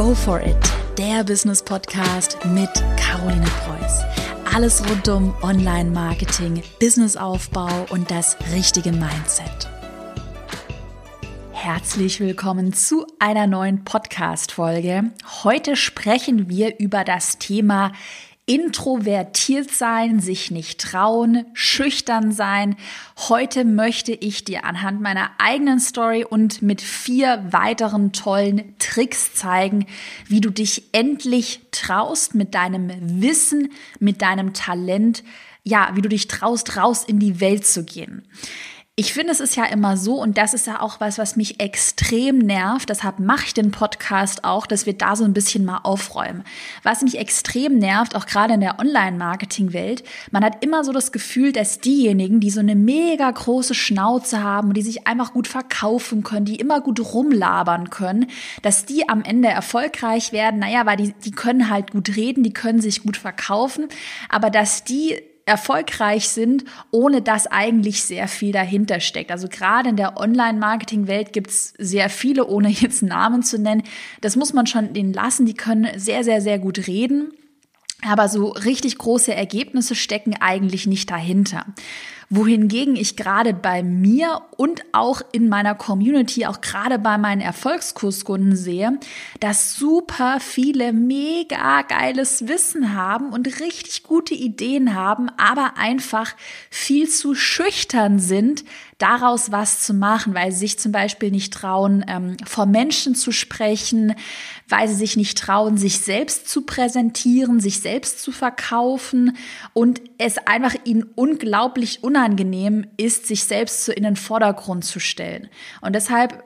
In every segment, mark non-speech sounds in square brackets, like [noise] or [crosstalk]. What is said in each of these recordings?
Go for it, der Business Podcast mit Caroline Preuß. Alles rund um Online-Marketing, Businessaufbau und das richtige Mindset. Herzlich willkommen zu einer neuen Podcast-Folge. Heute sprechen wir über das Thema introvertiert sein, sich nicht trauen, schüchtern sein. Heute möchte ich dir anhand meiner eigenen Story und mit vier weiteren tollen Tricks zeigen, wie du dich endlich traust mit deinem Wissen, mit deinem Talent, ja, wie du dich traust, raus in die Welt zu gehen. Ich finde, es ist ja immer so, und das ist ja auch was, was mich extrem nervt. Deshalb mache ich den Podcast auch, dass wir da so ein bisschen mal aufräumen. Was mich extrem nervt, auch gerade in der Online-Marketing-Welt, man hat immer so das Gefühl, dass diejenigen, die so eine mega große Schnauze haben und die sich einfach gut verkaufen können, die immer gut rumlabern können, dass die am Ende erfolgreich werden. Naja, weil die, die können halt gut reden, die können sich gut verkaufen, aber dass die erfolgreich sind, ohne dass eigentlich sehr viel dahinter steckt. Also gerade in der Online-Marketing-Welt gibt es sehr viele, ohne [laughs] jetzt Namen zu nennen. Das muss man schon denen lassen. Die können sehr, sehr, sehr gut reden. Aber so richtig große Ergebnisse stecken eigentlich nicht dahinter wohingegen ich gerade bei mir und auch in meiner Community, auch gerade bei meinen Erfolgskurskunden sehe, dass super viele mega geiles Wissen haben und richtig gute Ideen haben, aber einfach viel zu schüchtern sind, daraus was zu machen, weil sie sich zum Beispiel nicht trauen, ähm, vor Menschen zu sprechen, weil sie sich nicht trauen, sich selbst zu präsentieren, sich selbst zu verkaufen und es einfach ihnen unglaublich unangenehm ist, sich selbst so in den Vordergrund zu stellen. Und deshalb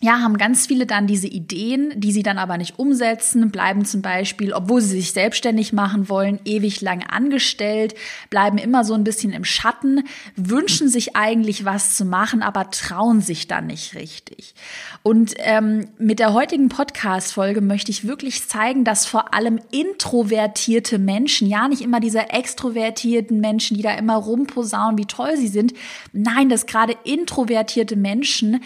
ja, haben ganz viele dann diese Ideen, die sie dann aber nicht umsetzen, bleiben zum Beispiel, obwohl sie sich selbstständig machen wollen, ewig lang angestellt, bleiben immer so ein bisschen im Schatten, wünschen sich eigentlich was zu machen, aber trauen sich dann nicht richtig. Und ähm, mit der heutigen Podcast-Folge möchte ich wirklich zeigen, dass vor allem introvertierte Menschen, ja nicht immer diese extrovertierten Menschen, die da immer rumposaunen, wie toll sie sind, nein, dass gerade introvertierte Menschen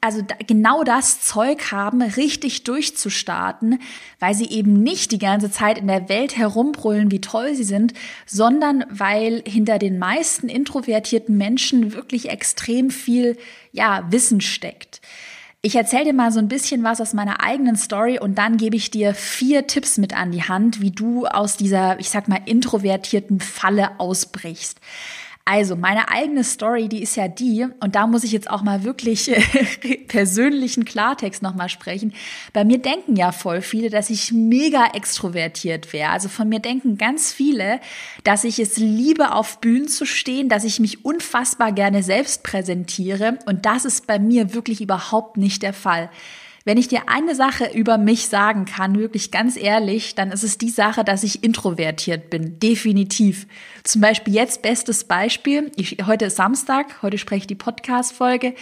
also genau das Zeug haben, richtig durchzustarten, weil sie eben nicht die ganze Zeit in der Welt herumbrüllen, wie toll sie sind, sondern weil hinter den meisten introvertierten Menschen wirklich extrem viel, ja, Wissen steckt. Ich erzähle dir mal so ein bisschen was aus meiner eigenen Story und dann gebe ich dir vier Tipps mit an die Hand, wie du aus dieser, ich sag mal, introvertierten Falle ausbrichst. Also, meine eigene Story, die ist ja die, und da muss ich jetzt auch mal wirklich [laughs] persönlichen Klartext nochmal sprechen. Bei mir denken ja voll viele, dass ich mega extrovertiert wäre. Also von mir denken ganz viele, dass ich es liebe, auf Bühnen zu stehen, dass ich mich unfassbar gerne selbst präsentiere. Und das ist bei mir wirklich überhaupt nicht der Fall. Wenn ich dir eine Sache über mich sagen kann, wirklich ganz ehrlich, dann ist es die Sache, dass ich introvertiert bin. Definitiv. Zum Beispiel jetzt bestes Beispiel. Ich, heute ist Samstag, heute spreche ich die Podcast-Folge.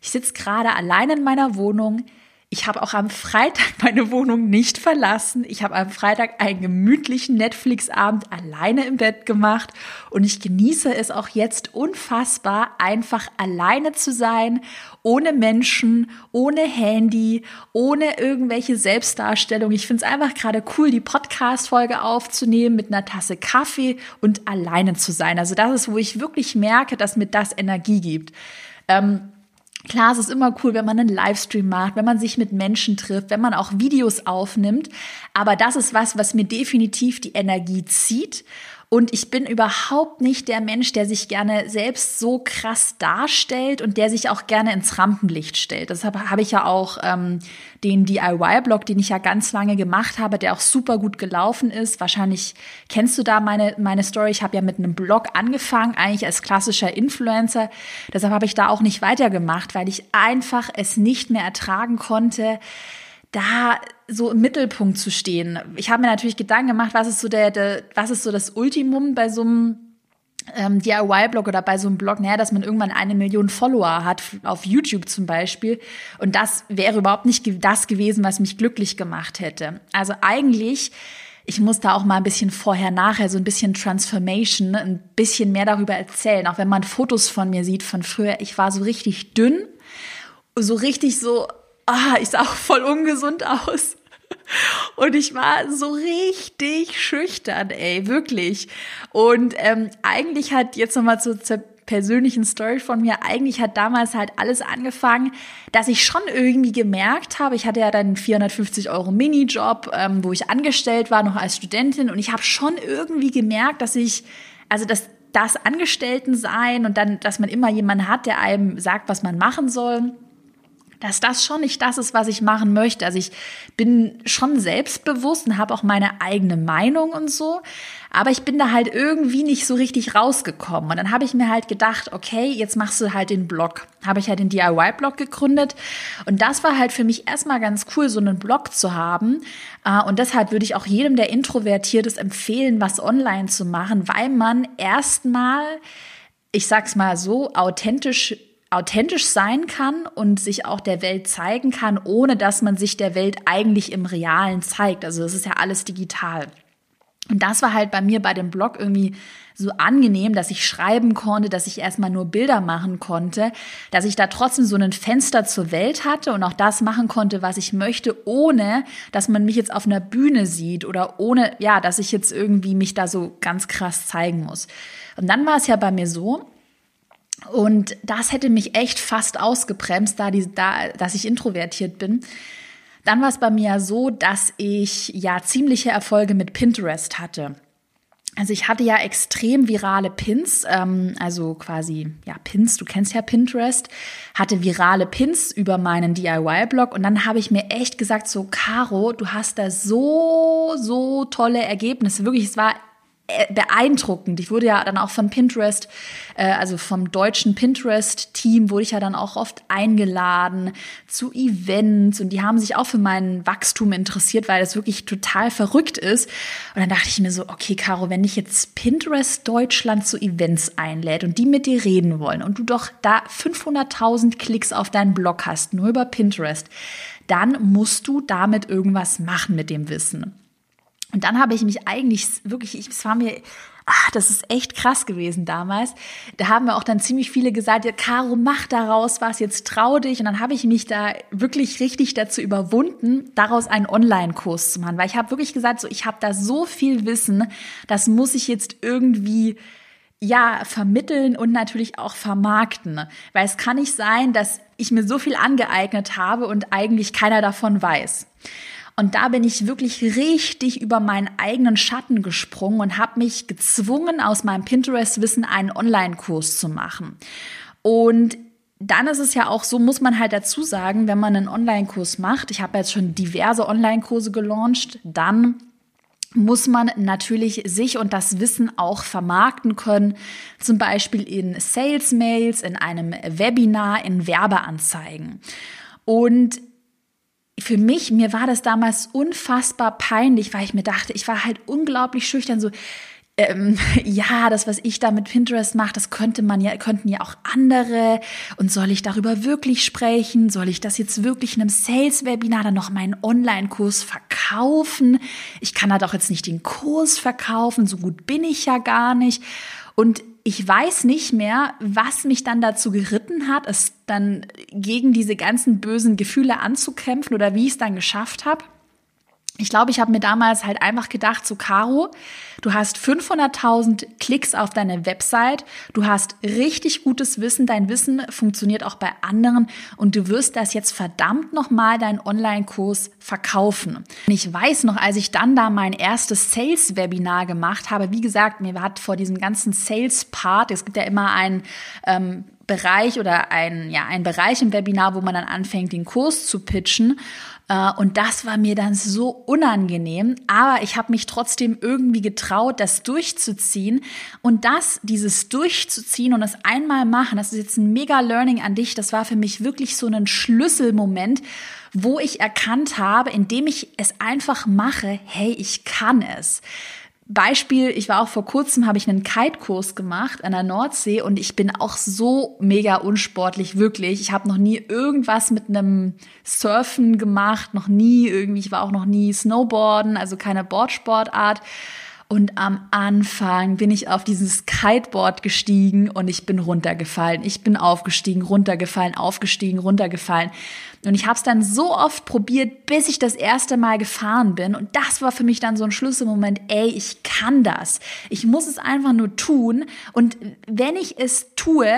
Ich sitze gerade allein in meiner Wohnung. Ich habe auch am Freitag [laughs] meine Wohnung nicht verlassen. Ich habe am Freitag einen gemütlichen Netflix-Abend alleine im Bett gemacht und ich genieße es auch jetzt unfassbar, einfach alleine zu sein, ohne Menschen, ohne Handy, ohne irgendwelche Selbstdarstellung. Ich finde es einfach gerade cool, die Podcast-Folge aufzunehmen mit einer Tasse Kaffee und alleine zu sein. Also das ist, wo ich wirklich merke, dass mir das Energie gibt. Ähm, Klar, es ist immer cool, wenn man einen Livestream macht, wenn man sich mit Menschen trifft, wenn man auch Videos aufnimmt. Aber das ist was, was mir definitiv die Energie zieht. Und ich bin überhaupt nicht der Mensch, der sich gerne selbst so krass darstellt und der sich auch gerne ins Rampenlicht stellt. Deshalb habe ich ja auch ähm, den DIY-Blog, den ich ja ganz lange gemacht habe, der auch super gut gelaufen ist. Wahrscheinlich kennst du da meine, meine Story. Ich habe ja mit einem Blog angefangen, eigentlich als klassischer Influencer. Deshalb habe ich da auch nicht weitergemacht, weil ich einfach es nicht mehr ertragen konnte, da so im Mittelpunkt zu stehen. Ich habe mir natürlich Gedanken gemacht, was ist so der, der was ist so das Ultimum bei so einem ähm, DIY-Blog oder bei so einem Blog, naja, dass man irgendwann eine Million Follower hat, auf YouTube zum Beispiel. Und das wäre überhaupt nicht das gewesen, was mich glücklich gemacht hätte. Also eigentlich, ich muss da auch mal ein bisschen vorher, nachher, so ein bisschen Transformation, ein bisschen mehr darüber erzählen. Auch wenn man Fotos von mir sieht von früher, ich war so richtig dünn, so richtig so ah, ich sah auch voll ungesund aus. Und ich war so richtig schüchtern, ey, wirklich. Und ähm, eigentlich hat jetzt nochmal zu, zur persönlichen Story von mir. Eigentlich hat damals halt alles angefangen, dass ich schon irgendwie gemerkt habe, ich hatte ja dann 450 Euro Minijob, ähm, wo ich angestellt war, noch als Studentin. Und ich habe schon irgendwie gemerkt, dass ich, also dass das Angestellten sein und dann, dass man immer jemanden hat, der einem sagt, was man machen soll dass das schon nicht das ist, was ich machen möchte. Also ich bin schon selbstbewusst und habe auch meine eigene Meinung und so, aber ich bin da halt irgendwie nicht so richtig rausgekommen. Und dann habe ich mir halt gedacht, okay, jetzt machst du halt den Blog. Habe ich halt den DIY-Blog gegründet und das war halt für mich erstmal ganz cool, so einen Blog zu haben. Äh, und deshalb würde ich auch jedem, der introvertiert ist, empfehlen, was online zu machen, weil man erstmal ich sag's mal so, authentisch authentisch sein kann und sich auch der Welt zeigen kann, ohne dass man sich der Welt eigentlich im Realen zeigt. Also das ist ja alles digital. Und das war halt bei mir bei dem Blog irgendwie so angenehm, dass ich schreiben konnte, dass ich erstmal nur Bilder machen konnte, dass ich da trotzdem so ein Fenster zur Welt hatte und auch das machen konnte, was ich möchte, ohne dass man mich jetzt auf einer Bühne sieht oder ohne, ja, dass ich jetzt irgendwie mich da so ganz krass zeigen muss. Und dann war es ja bei mir so, und das hätte mich echt fast ausgebremst, da, die, da dass ich introvertiert bin. Dann war es bei mir so, dass ich ja ziemliche Erfolge mit Pinterest hatte. Also ich hatte ja extrem virale Pins, ähm, also quasi, ja, Pins, du kennst ja Pinterest, hatte virale Pins über meinen DIY-Blog und dann habe ich mir echt gesagt, so, Caro, du hast da so, so tolle Ergebnisse. Wirklich, es war beeindruckend. Ich wurde ja dann auch von Pinterest, äh, also vom deutschen Pinterest-Team, wurde ich ja dann auch oft eingeladen zu Events und die haben sich auch für mein Wachstum interessiert, weil das wirklich total verrückt ist. Und dann dachte ich mir so, okay, Caro, wenn dich jetzt Pinterest Deutschland zu Events einlädt und die mit dir reden wollen und du doch da 500.000 Klicks auf deinen Blog hast, nur über Pinterest, dann musst du damit irgendwas machen mit dem Wissen. Und dann habe ich mich eigentlich wirklich, es war mir, ach, das ist echt krass gewesen damals. Da haben mir auch dann ziemlich viele gesagt, ja, Caro, mach daraus was, jetzt trau dich. Und dann habe ich mich da wirklich richtig dazu überwunden, daraus einen Online-Kurs zu machen. Weil ich habe wirklich gesagt, so, ich habe da so viel Wissen, das muss ich jetzt irgendwie ja, vermitteln und natürlich auch vermarkten. Weil es kann nicht sein, dass ich mir so viel angeeignet habe und eigentlich keiner davon weiß. Und da bin ich wirklich richtig über meinen eigenen Schatten gesprungen und habe mich gezwungen, aus meinem Pinterest-Wissen einen Online-Kurs zu machen. Und dann ist es ja auch so, muss man halt dazu sagen, wenn man einen Online-Kurs macht, ich habe jetzt schon diverse Online-Kurse gelauncht, dann muss man natürlich sich und das Wissen auch vermarkten können, zum Beispiel in Sales-Mails, in einem Webinar, in Werbeanzeigen. Und für mich, mir war das damals unfassbar peinlich, weil ich mir dachte, ich war halt unglaublich schüchtern, so, ähm, [laughs] ja, das, was ich da mit Pinterest mache, das könnte man ja, könnten ja auch andere. Und soll ich darüber wirklich sprechen? Soll ich das jetzt wirklich in einem Sales-Webinar dann noch meinen Online-Kurs verkaufen? Ich kann da doch jetzt nicht den Kurs verkaufen, so gut bin ich ja gar nicht. Und ich weiß nicht mehr, was mich dann dazu geritten hat, es dann gegen diese ganzen bösen Gefühle anzukämpfen oder wie ich es dann geschafft habe ich glaube, ich habe mir damals halt einfach gedacht, so Caro, du hast 500.000 Klicks auf deine Website, du hast richtig gutes Wissen, dein Wissen funktioniert auch bei anderen und du wirst das jetzt verdammt nochmal deinen Online-Kurs verkaufen. Und ich weiß noch, als ich dann da mein erstes Sales-Webinar gemacht habe, wie gesagt, mir hat vor diesem ganzen Sales-Part, es gibt ja immer einen ähm, Bereich oder ein, ja, ein Bereich im Webinar, wo man dann anfängt, den Kurs zu pitchen. Äh, und das war mir dann so unangenehm, aber ich habe mich trotzdem irgendwie getraut, das durchzuziehen. Und das, dieses durchzuziehen und das einmal machen, das ist jetzt ein mega Learning an dich. Das war für mich wirklich so ein Schlüsselmoment, wo ich erkannt habe, indem ich es einfach mache, hey, ich kann es. Beispiel, ich war auch vor kurzem, habe ich einen Kite-Kurs gemacht an der Nordsee und ich bin auch so mega unsportlich, wirklich. Ich habe noch nie irgendwas mit einem Surfen gemacht, noch nie irgendwie, ich war auch noch nie Snowboarden, also keine Boardsportart. Und am Anfang bin ich auf dieses Kiteboard gestiegen und ich bin runtergefallen. Ich bin aufgestiegen, runtergefallen, aufgestiegen, runtergefallen. Und ich habe es dann so oft probiert, bis ich das erste Mal gefahren bin. Und das war für mich dann so ein Schlüsselmoment, ey, ich kann das. Ich muss es einfach nur tun. Und wenn ich es tue,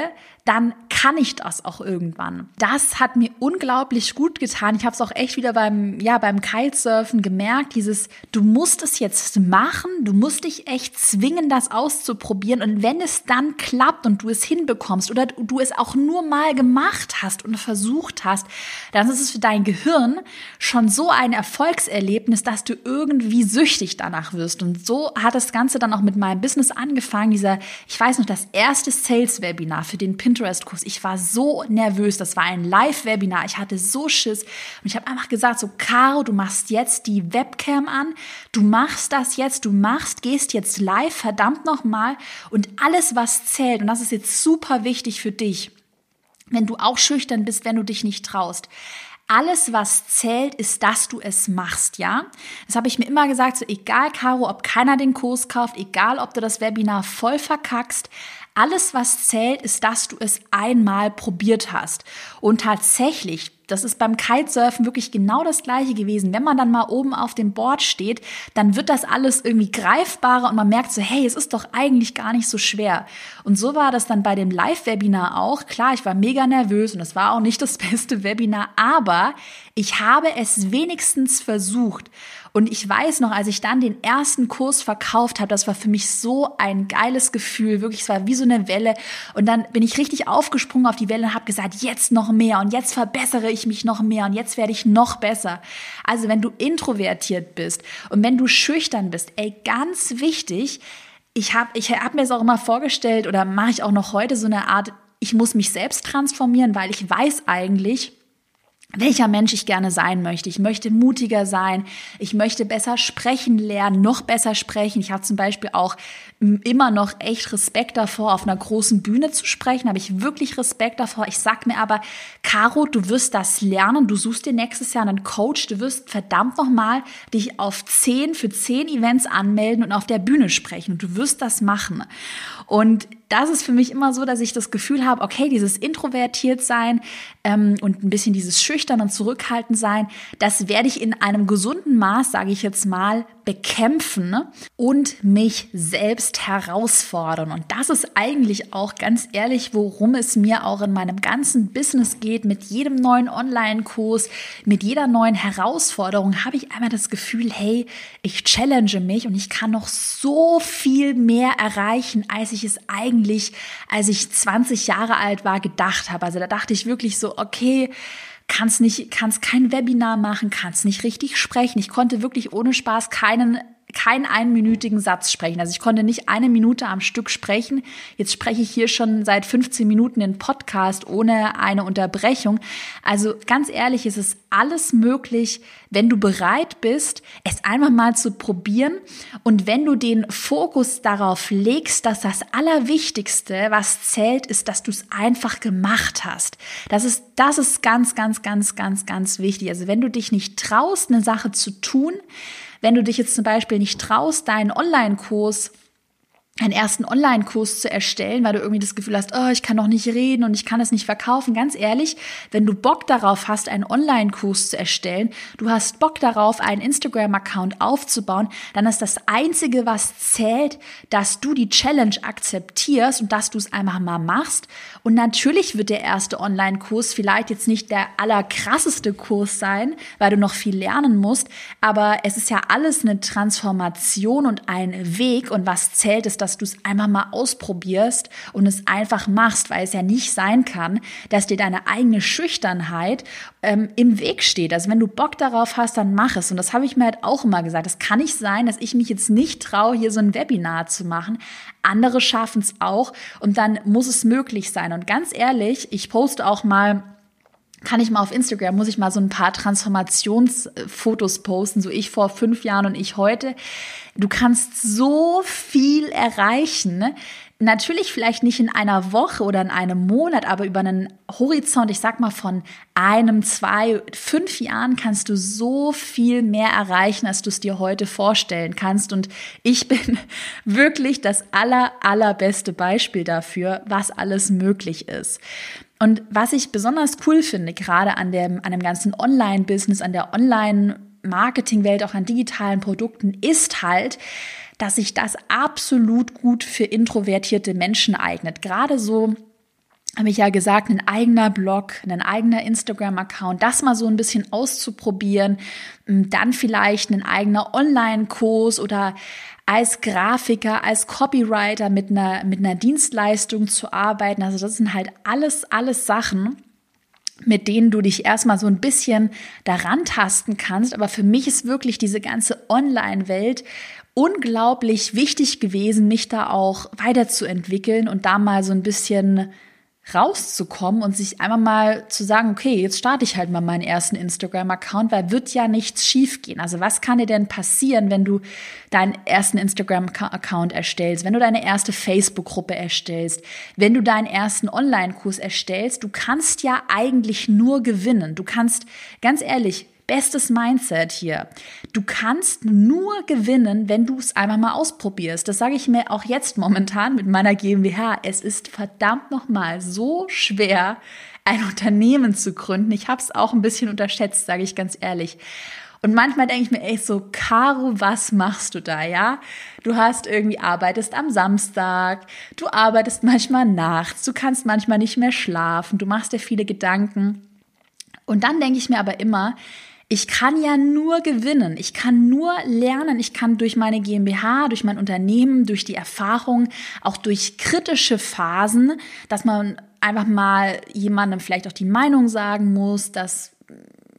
dann kann ich das auch irgendwann. Das hat mir unglaublich gut getan. Ich habe es auch echt wieder beim ja beim Kitesurfen gemerkt, dieses du musst es jetzt machen, du musst dich echt zwingen, das auszuprobieren und wenn es dann klappt und du es hinbekommst oder du es auch nur mal gemacht hast und versucht hast, dann ist es für dein Gehirn schon so ein Erfolgserlebnis, dass du irgendwie süchtig danach wirst und so hat das ganze dann auch mit meinem Business angefangen, dieser ich weiß noch das erste Sales Webinar für den Pinterest Pinterest-Kurs. Ich war so nervös. Das war ein Live-Webinar. Ich hatte so Schiss. Und ich habe einfach gesagt, so, Caro, du machst jetzt die Webcam an. Du machst das jetzt. Du machst, gehst jetzt live, verdammt nochmal. Und alles, was zählt, und das ist jetzt super wichtig für dich, wenn du auch schüchtern bist, wenn du dich nicht traust alles, was zählt, ist, dass du es machst, ja? Das habe ich mir immer gesagt, so egal, Caro, ob keiner den Kurs kauft, egal, ob du das Webinar voll verkackst, alles, was zählt, ist, dass du es einmal probiert hast. Und tatsächlich, das ist beim Kitesurfen wirklich genau das gleiche gewesen. Wenn man dann mal oben auf dem Board steht, dann wird das alles irgendwie greifbarer und man merkt so, hey, es ist doch eigentlich gar nicht so schwer. Und so war das dann bei dem Live-Webinar auch. Klar, ich war mega nervös und es war auch nicht das [laughs] beste Webinar, aber ich habe es wenigstens versucht. Und ich weiß noch, als ich dann den ersten Kurs verkauft habe, das war für mich so ein geiles Gefühl, wirklich, es war wie so eine Welle. Und dann bin ich richtig aufgesprungen auf die Welle und habe gesagt, jetzt noch mehr und jetzt verbessere ich mich noch mehr und jetzt werde ich noch besser. Also wenn du introvertiert bist und wenn du schüchtern bist, ey, ganz wichtig, ich habe ich hab mir es auch immer vorgestellt oder mache ich auch noch heute so eine Art, ich muss mich selbst transformieren, weil ich weiß eigentlich, welcher Mensch ich gerne sein möchte. Ich möchte mutiger sein. Ich möchte besser sprechen lernen, noch besser sprechen. Ich habe zum Beispiel auch immer noch echt Respekt davor, auf einer großen Bühne zu sprechen. Habe ich wirklich Respekt davor. Ich sag mir aber, Caro, du wirst das lernen. Du suchst dir nächstes Jahr einen Coach. Du wirst verdammt nochmal dich auf zehn für zehn Events anmelden und auf der Bühne sprechen. du wirst das machen. Und das ist für mich immer so, dass ich das Gefühl habe, okay, dieses introvertiert sein ähm, und ein bisschen dieses schüchtern und zurückhaltend sein, das werde ich in einem gesunden Maß, sage ich jetzt mal, bekämpfen und mich selbst herausfordern. Und das ist eigentlich auch ganz ehrlich, worum es mir auch in meinem ganzen Business geht. Mit jedem neuen Online-Kurs, mit jeder neuen Herausforderung habe ich einmal das Gefühl, hey, ich challenge mich und ich kann noch so viel mehr erreichen, als ich es eigentlich, als ich 20 Jahre alt war, gedacht habe. Also da dachte ich wirklich so, okay, kannst nicht, kannst kein Webinar machen, kannst nicht richtig sprechen. Ich konnte wirklich ohne Spaß keinen keinen einminütigen Satz sprechen. Also ich konnte nicht eine Minute am Stück sprechen. Jetzt spreche ich hier schon seit 15 Minuten in Podcast ohne eine Unterbrechung. Also ganz ehrlich, es ist alles möglich, wenn du bereit bist, es einfach mal zu probieren und wenn du den Fokus darauf legst, dass das Allerwichtigste, was zählt, ist, dass du es einfach gemacht hast. Das ist, das ist ganz, ganz, ganz, ganz, ganz wichtig. Also wenn du dich nicht traust, eine Sache zu tun, wenn du dich jetzt zum Beispiel nicht traust, deinen Online-Kurs einen ersten Online-Kurs zu erstellen, weil du irgendwie das Gefühl hast, oh, ich kann noch nicht reden und ich kann es nicht verkaufen. Ganz ehrlich, wenn du Bock darauf hast, einen Online-Kurs zu erstellen, du hast Bock darauf, einen Instagram-Account aufzubauen, dann ist das Einzige, was zählt, dass du die Challenge akzeptierst und dass du es einfach mal machst. Und natürlich wird der erste Online-Kurs vielleicht jetzt nicht der allerkrasseste Kurs sein, weil du noch viel lernen musst, aber es ist ja alles eine Transformation und ein Weg und was zählt ist, dass dass du es einfach mal ausprobierst und es einfach machst, weil es ja nicht sein kann, dass dir deine eigene Schüchternheit ähm, im Weg steht. Also wenn du Bock darauf hast, dann mach es. Und das habe ich mir halt auch immer gesagt. Es kann nicht sein, dass ich mich jetzt nicht traue, hier so ein Webinar zu machen. Andere schaffen es auch und dann muss es möglich sein. Und ganz ehrlich, ich poste auch mal kann ich mal auf Instagram, muss ich mal so ein paar Transformationsfotos posten, so ich vor fünf Jahren und ich heute. Du kannst so viel erreichen, ne? natürlich vielleicht nicht in einer Woche oder in einem Monat, aber über einen Horizont, ich sag mal von einem, zwei, fünf Jahren kannst du so viel mehr erreichen, als du es dir heute vorstellen kannst. Und ich bin [laughs] wirklich das aller, allerbeste Beispiel dafür, was alles möglich ist. Und was ich besonders cool finde, gerade an dem, an dem ganzen Online-Business, an der Online-Marketing-Welt, auch an digitalen Produkten, ist halt, dass sich das absolut gut für introvertierte Menschen eignet. Gerade so habe ich ja gesagt, ein eigener Blog, ein eigener Instagram-Account, das mal so ein bisschen auszuprobieren, dann vielleicht ein eigener Online-Kurs oder als Grafiker, als Copywriter mit einer, mit einer Dienstleistung zu arbeiten. Also das sind halt alles, alles Sachen, mit denen du dich erstmal so ein bisschen daran tasten kannst. Aber für mich ist wirklich diese ganze Online-Welt unglaublich wichtig gewesen, mich da auch weiterzuentwickeln und da mal so ein bisschen rauszukommen und sich einmal mal zu sagen, okay, jetzt starte ich halt mal meinen ersten Instagram-Account, weil wird ja nichts schiefgehen. Also was kann dir denn passieren, wenn du deinen ersten Instagram-Account erstellst, wenn du deine erste Facebook-Gruppe erstellst, wenn du deinen ersten Online-Kurs erstellst? Du kannst ja eigentlich nur gewinnen. Du kannst, ganz ehrlich, bestes Mindset hier. Du kannst nur gewinnen, wenn du es einfach mal ausprobierst. Das sage ich mir auch jetzt momentan mit meiner GmbH. Es ist verdammt nochmal so schwer, ein Unternehmen zu gründen. Ich habe es auch ein bisschen unterschätzt, sage ich ganz ehrlich. Und manchmal denke ich mir echt so, Caro, was machst du da, ja? Du hast irgendwie, arbeitest am Samstag, du arbeitest manchmal nachts, du kannst manchmal nicht mehr schlafen, du machst dir viele Gedanken. Und dann denke ich mir aber immer, ich kann ja nur gewinnen, ich kann nur lernen, ich kann durch meine GmbH, durch mein Unternehmen, durch die Erfahrung, auch durch kritische Phasen, dass man einfach mal jemandem vielleicht auch die Meinung sagen muss, dass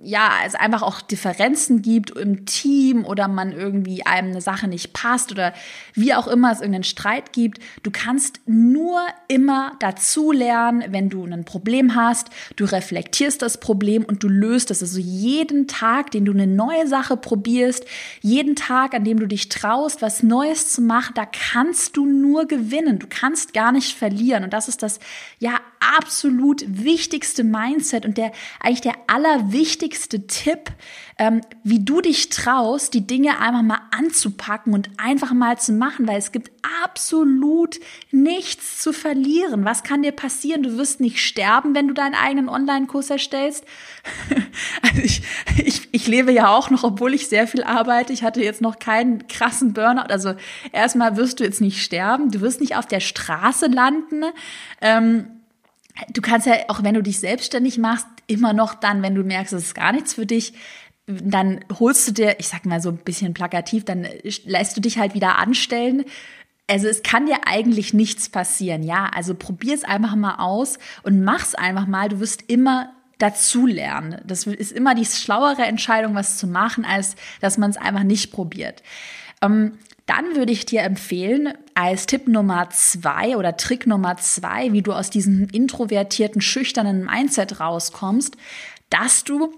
ja, es einfach auch Differenzen gibt im Team oder man irgendwie einem eine Sache nicht passt oder wie auch immer es irgendeinen Streit gibt. Du kannst nur immer dazu lernen, wenn du ein Problem hast. Du reflektierst das Problem und du löst es. Also jeden Tag, den du eine neue Sache probierst, jeden Tag, an dem du dich traust, was Neues zu machen, da kannst du nur gewinnen. Du kannst gar nicht verlieren. Und das ist das, ja, absolut wichtigste Mindset und der eigentlich der allerwichtigste Tipp, ähm, wie du dich traust, die Dinge einfach mal anzupacken und einfach mal zu machen, weil es gibt absolut nichts zu verlieren. Was kann dir passieren? Du wirst nicht sterben, wenn du deinen eigenen Online-Kurs erstellst. [laughs] also ich, ich, ich lebe ja auch noch, obwohl ich sehr viel arbeite. Ich hatte jetzt noch keinen krassen Burnout. Also erstmal wirst du jetzt nicht sterben. Du wirst nicht auf der Straße landen. Ähm, du kannst ja, auch wenn du dich selbstständig machst, immer noch dann, wenn du merkst, es ist gar nichts für dich, dann holst du dir, ich sag mal so ein bisschen plakativ, dann lässt du dich halt wieder anstellen. Also es kann dir eigentlich nichts passieren, ja. Also probier es einfach mal aus und mach's einfach mal. Du wirst immer dazulernen. Das ist immer die schlauere Entscheidung, was zu machen, als dass man es einfach nicht probiert. Ähm, dann würde ich dir empfehlen, als Tipp Nummer zwei oder Trick Nummer zwei, wie du aus diesem introvertierten, schüchternen Mindset rauskommst, dass du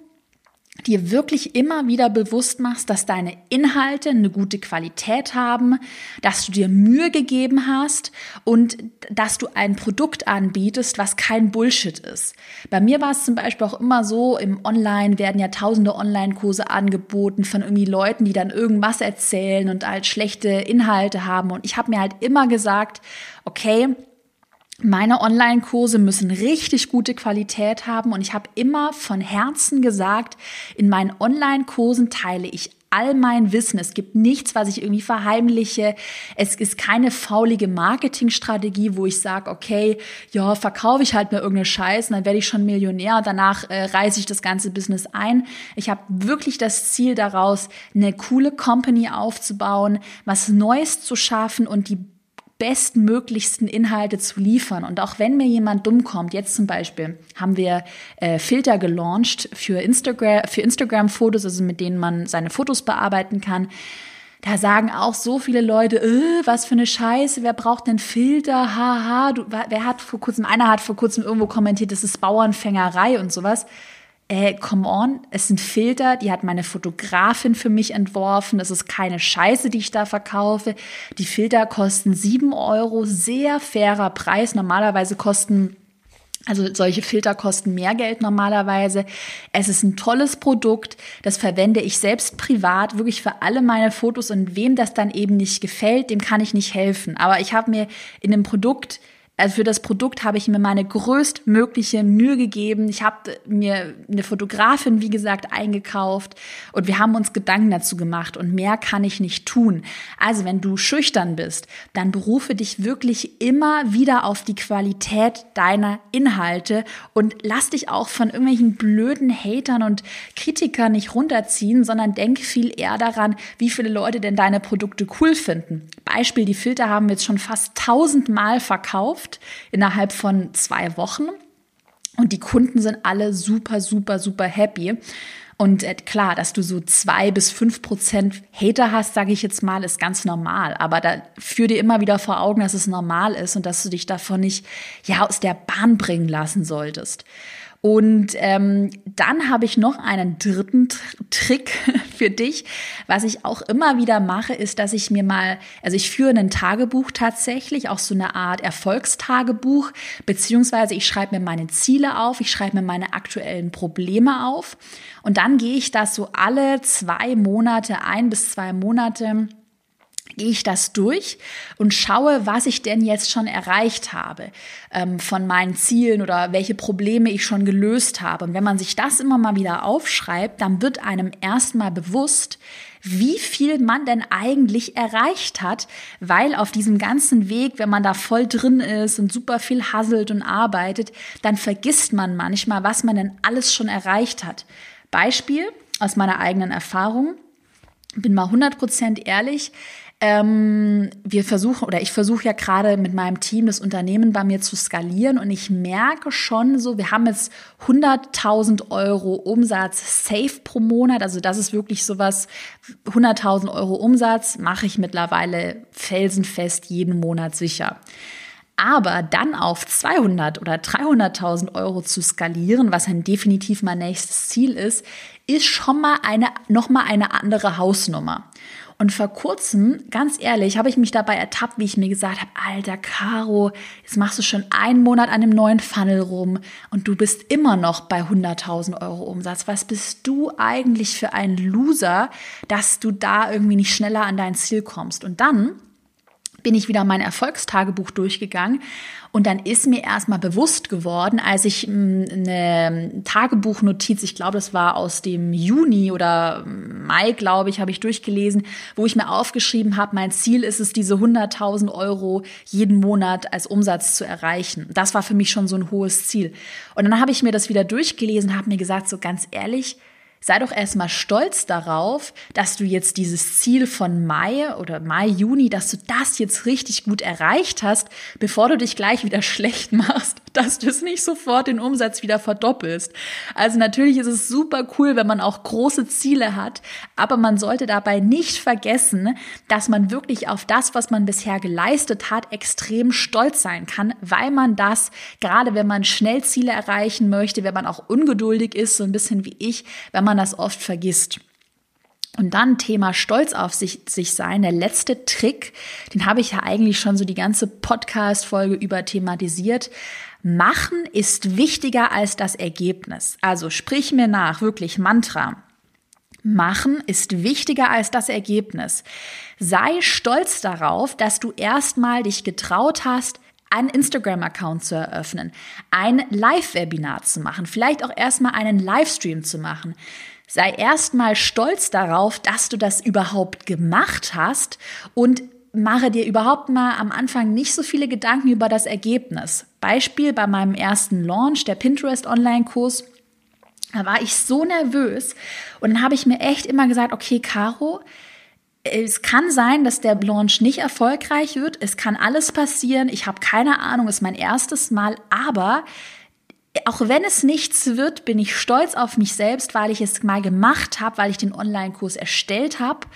dir wirklich immer wieder bewusst machst, dass deine Inhalte eine gute Qualität haben, dass du dir Mühe gegeben hast und dass du ein Produkt anbietest, was kein Bullshit ist. Bei mir war es zum Beispiel auch immer so, im Online werden ja tausende Online-Kurse angeboten von irgendwie Leuten, die dann irgendwas erzählen und halt schlechte Inhalte haben. Und ich habe mir halt immer gesagt, okay, meine Online-Kurse müssen richtig gute Qualität haben und ich habe immer von Herzen gesagt, in meinen Online-Kursen teile ich all mein Wissen. Es gibt nichts, was ich irgendwie verheimliche. Es ist keine faulige Marketingstrategie, wo ich sage, okay, ja, verkaufe ich halt mir irgendeine Scheiße, dann werde ich schon Millionär, danach äh, reiße ich das ganze Business ein. Ich habe wirklich das Ziel daraus, eine coole Company aufzubauen, was Neues zu schaffen und die bestmöglichsten Inhalte zu liefern. Und auch wenn mir jemand dumm kommt, jetzt zum Beispiel haben wir äh, Filter gelauncht für Instagram, für Instagram-Fotos, also mit denen man seine Fotos bearbeiten kann. Da sagen auch so viele Leute, äh, was für eine Scheiße, wer braucht denn Filter? Haha, du, wer hat vor kurzem, einer hat vor kurzem irgendwo kommentiert, das ist Bauernfängerei und sowas. Äh, come on, es sind Filter, die hat meine Fotografin für mich entworfen. Das ist keine Scheiße, die ich da verkaufe. Die Filter kosten sieben Euro, sehr fairer Preis. Normalerweise kosten also solche Filter kosten mehr Geld normalerweise. Es ist ein tolles Produkt, das verwende ich selbst privat, wirklich für alle meine Fotos und wem das dann eben nicht gefällt, dem kann ich nicht helfen. Aber ich habe mir in dem Produkt also für das Produkt habe ich mir meine größtmögliche Mühe gegeben. Ich habe mir eine Fotografin, wie gesagt, eingekauft und wir haben uns Gedanken dazu gemacht und mehr kann ich nicht tun. Also wenn du schüchtern bist, dann berufe dich wirklich immer wieder auf die Qualität deiner Inhalte und lass dich auch von irgendwelchen blöden Hatern und Kritikern nicht runterziehen, sondern denk viel eher daran, wie viele Leute denn deine Produkte cool finden. Beispiel, die Filter haben wir jetzt schon fast tausendmal verkauft verkauft innerhalb von zwei Wochen. Und die Kunden sind alle super, super, super happy. Und äh, klar, dass du so zwei bis fünf Prozent Hater hast, sage ich jetzt mal, ist ganz normal. Aber da führ dir immer wieder vor Augen, dass es normal ist und dass du dich davon nicht ja aus der Bahn bringen lassen solltest. Und ähm, dann habe ich noch einen dritten Trick [laughs] für dich. Was ich auch immer wieder mache, ist, dass ich mir mal, also ich führe ein Tagebuch tatsächlich, auch so eine Art Erfolgstagebuch, beziehungsweise ich schreibe mir meine Ziele auf, ich schreibe mir meine aktuellen Probleme auf. Und dann gehe ich das so alle zwei Monate, ein bis zwei Monate gehe ich das durch und schaue, was ich denn jetzt schon erreicht habe ähm, von meinen Zielen oder welche Probleme ich schon gelöst habe. Und wenn man sich das immer mal wieder aufschreibt, dann wird einem erstmal bewusst, wie viel man denn eigentlich erreicht hat, weil auf diesem ganzen Weg, wenn man da voll drin ist und super viel hasselt und arbeitet, dann vergisst man manchmal, was man denn alles schon erreicht hat. Beispiel aus meiner eigenen Erfahrung. Bin mal 100% ehrlich, ähm, wir versuchen oder ich versuche ja gerade mit meinem Team das Unternehmen bei mir zu skalieren und ich merke schon so, wir haben jetzt 100.000 Euro Umsatz safe pro Monat, also das ist wirklich sowas, 100.000 Euro Umsatz mache ich mittlerweile felsenfest jeden Monat sicher. Aber dann auf 200 oder 300.000 Euro zu skalieren, was ein definitiv mein nächstes Ziel ist, ist schon mal eine, noch mal eine andere Hausnummer. Und vor kurzem, ganz ehrlich, habe ich mich dabei ertappt, wie ich mir gesagt habe, alter Caro, jetzt machst du schon einen Monat an dem neuen Funnel rum und du bist immer noch bei 100.000 Euro Umsatz. Was bist du eigentlich für ein Loser, dass du da irgendwie nicht schneller an dein Ziel kommst? Und dann bin ich wieder mein Erfolgstagebuch durchgegangen und dann ist mir erstmal bewusst geworden, als ich mm, eine Tagebuchnotiz, ich glaube, das war aus dem Juni oder Mai, glaube ich, habe ich durchgelesen, wo ich mir aufgeschrieben habe, mein Ziel ist es, diese 100.000 Euro jeden Monat als Umsatz zu erreichen. Das war für mich schon so ein hohes Ziel. Und dann habe ich mir das wieder durchgelesen, habe mir gesagt, so ganz ehrlich, sei doch erstmal stolz darauf, dass du jetzt dieses Ziel von Mai oder Mai, Juni, dass du das jetzt richtig gut erreicht hast, bevor du dich gleich wieder [laughs] schlecht machst, dass du es nicht sofort den Umsatz wieder verdoppelst. Also natürlich ist es super cool, wenn man auch große Ziele hat, aber man sollte dabei nicht vergessen, dass man wirklich auf das, was man bisher geleistet hat, extrem stolz sein kann, weil man das, gerade wenn man schnell Ziele erreichen möchte, wenn man auch ungeduldig ist, so ein bisschen wie ich, wenn man das oft vergisst. Und dann Thema Stolz auf sich, sich sein. Der letzte Trick, den habe ich ja eigentlich schon so die ganze Podcast-Folge über thematisiert. Machen ist wichtiger als das Ergebnis. Also sprich mir nach, wirklich Mantra. Machen ist wichtiger als das Ergebnis. Sei stolz darauf, dass du erstmal dich getraut hast, einen Instagram-Account zu eröffnen, ein Live-Webinar zu machen, vielleicht auch erstmal einen Livestream zu machen. Sei erstmal stolz darauf, dass du das überhaupt gemacht hast und mache dir überhaupt mal am Anfang nicht so viele Gedanken über das Ergebnis. Beispiel bei meinem ersten Launch, der Pinterest Online-Kurs. Da war ich so nervös und dann habe ich mir echt immer gesagt, okay, Caro, es kann sein, dass der Launch nicht erfolgreich wird. Es kann alles passieren. Ich habe keine Ahnung, ist mein erstes Mal. Aber auch wenn es nichts wird, bin ich stolz auf mich selbst, weil ich es mal gemacht habe, weil ich den Online-Kurs erstellt habe.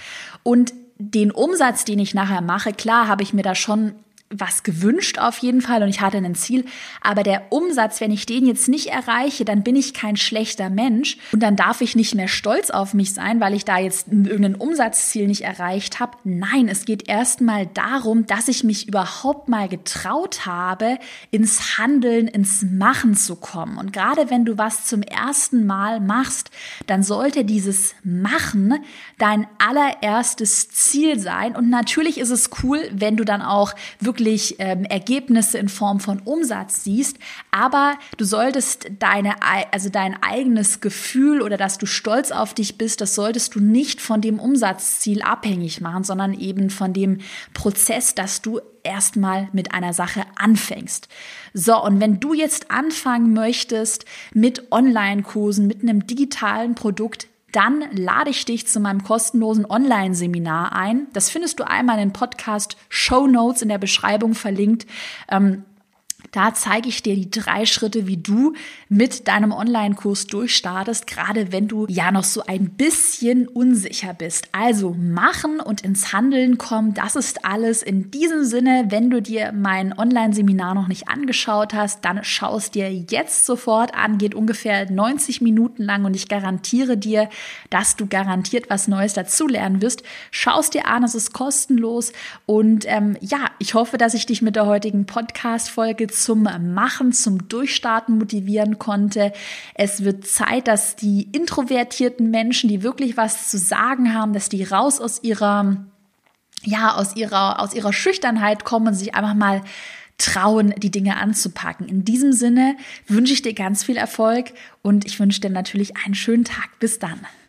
Und den Umsatz, den ich nachher mache, klar habe ich mir da schon was gewünscht auf jeden Fall und ich hatte ein Ziel. Aber der Umsatz, wenn ich den jetzt nicht erreiche, dann bin ich kein schlechter Mensch und dann darf ich nicht mehr stolz auf mich sein, weil ich da jetzt irgendein Umsatzziel nicht erreicht habe. Nein, es geht erstmal darum, dass ich mich überhaupt mal getraut habe, ins Handeln, ins Machen zu kommen. Und gerade wenn du was zum ersten Mal machst, dann sollte dieses Machen dein allererstes Ziel sein. Und natürlich ist es cool, wenn du dann auch wirklich wirklich ähm, Ergebnisse in Form von Umsatz siehst, aber du solltest deine, also dein eigenes Gefühl oder dass du stolz auf dich bist, das solltest du nicht von dem Umsatzziel abhängig machen, sondern eben von dem Prozess, dass du erstmal mit einer Sache anfängst. So, und wenn du jetzt anfangen möchtest mit Online-Kursen, mit einem digitalen Produkt, dann lade ich dich zu meinem kostenlosen Online-Seminar ein. Das findest du einmal in den Podcast Show Notes in der Beschreibung verlinkt. Ähm, da zeige ich dir die drei Schritte, wie du mit deinem Online-Kurs durchstartest, gerade wenn du ja noch so ein bisschen unsicher bist. Also machen und ins Handeln kommen, das ist alles. In diesem Sinne, wenn du dir mein Online-Seminar noch nicht angeschaut hast, dann schaust dir jetzt sofort an, geht ungefähr 90 Minuten lang und ich garantiere dir, dass du garantiert was Neues dazulernen wirst. Schaust dir an, es ist kostenlos und ähm, ja, ich hoffe, dass ich dich mit der heutigen Podcast-Folge zum Machen, zum Durchstarten motivieren konnte. Es wird Zeit, dass die introvertierten Menschen, die wirklich was zu sagen haben, dass die raus aus ihrer ja, aus ihrer, aus ihrer Schüchternheit kommen und sich einfach mal trauen, die Dinge anzupacken. In diesem Sinne wünsche ich dir ganz viel Erfolg und ich wünsche dir natürlich einen schönen Tag. Bis dann.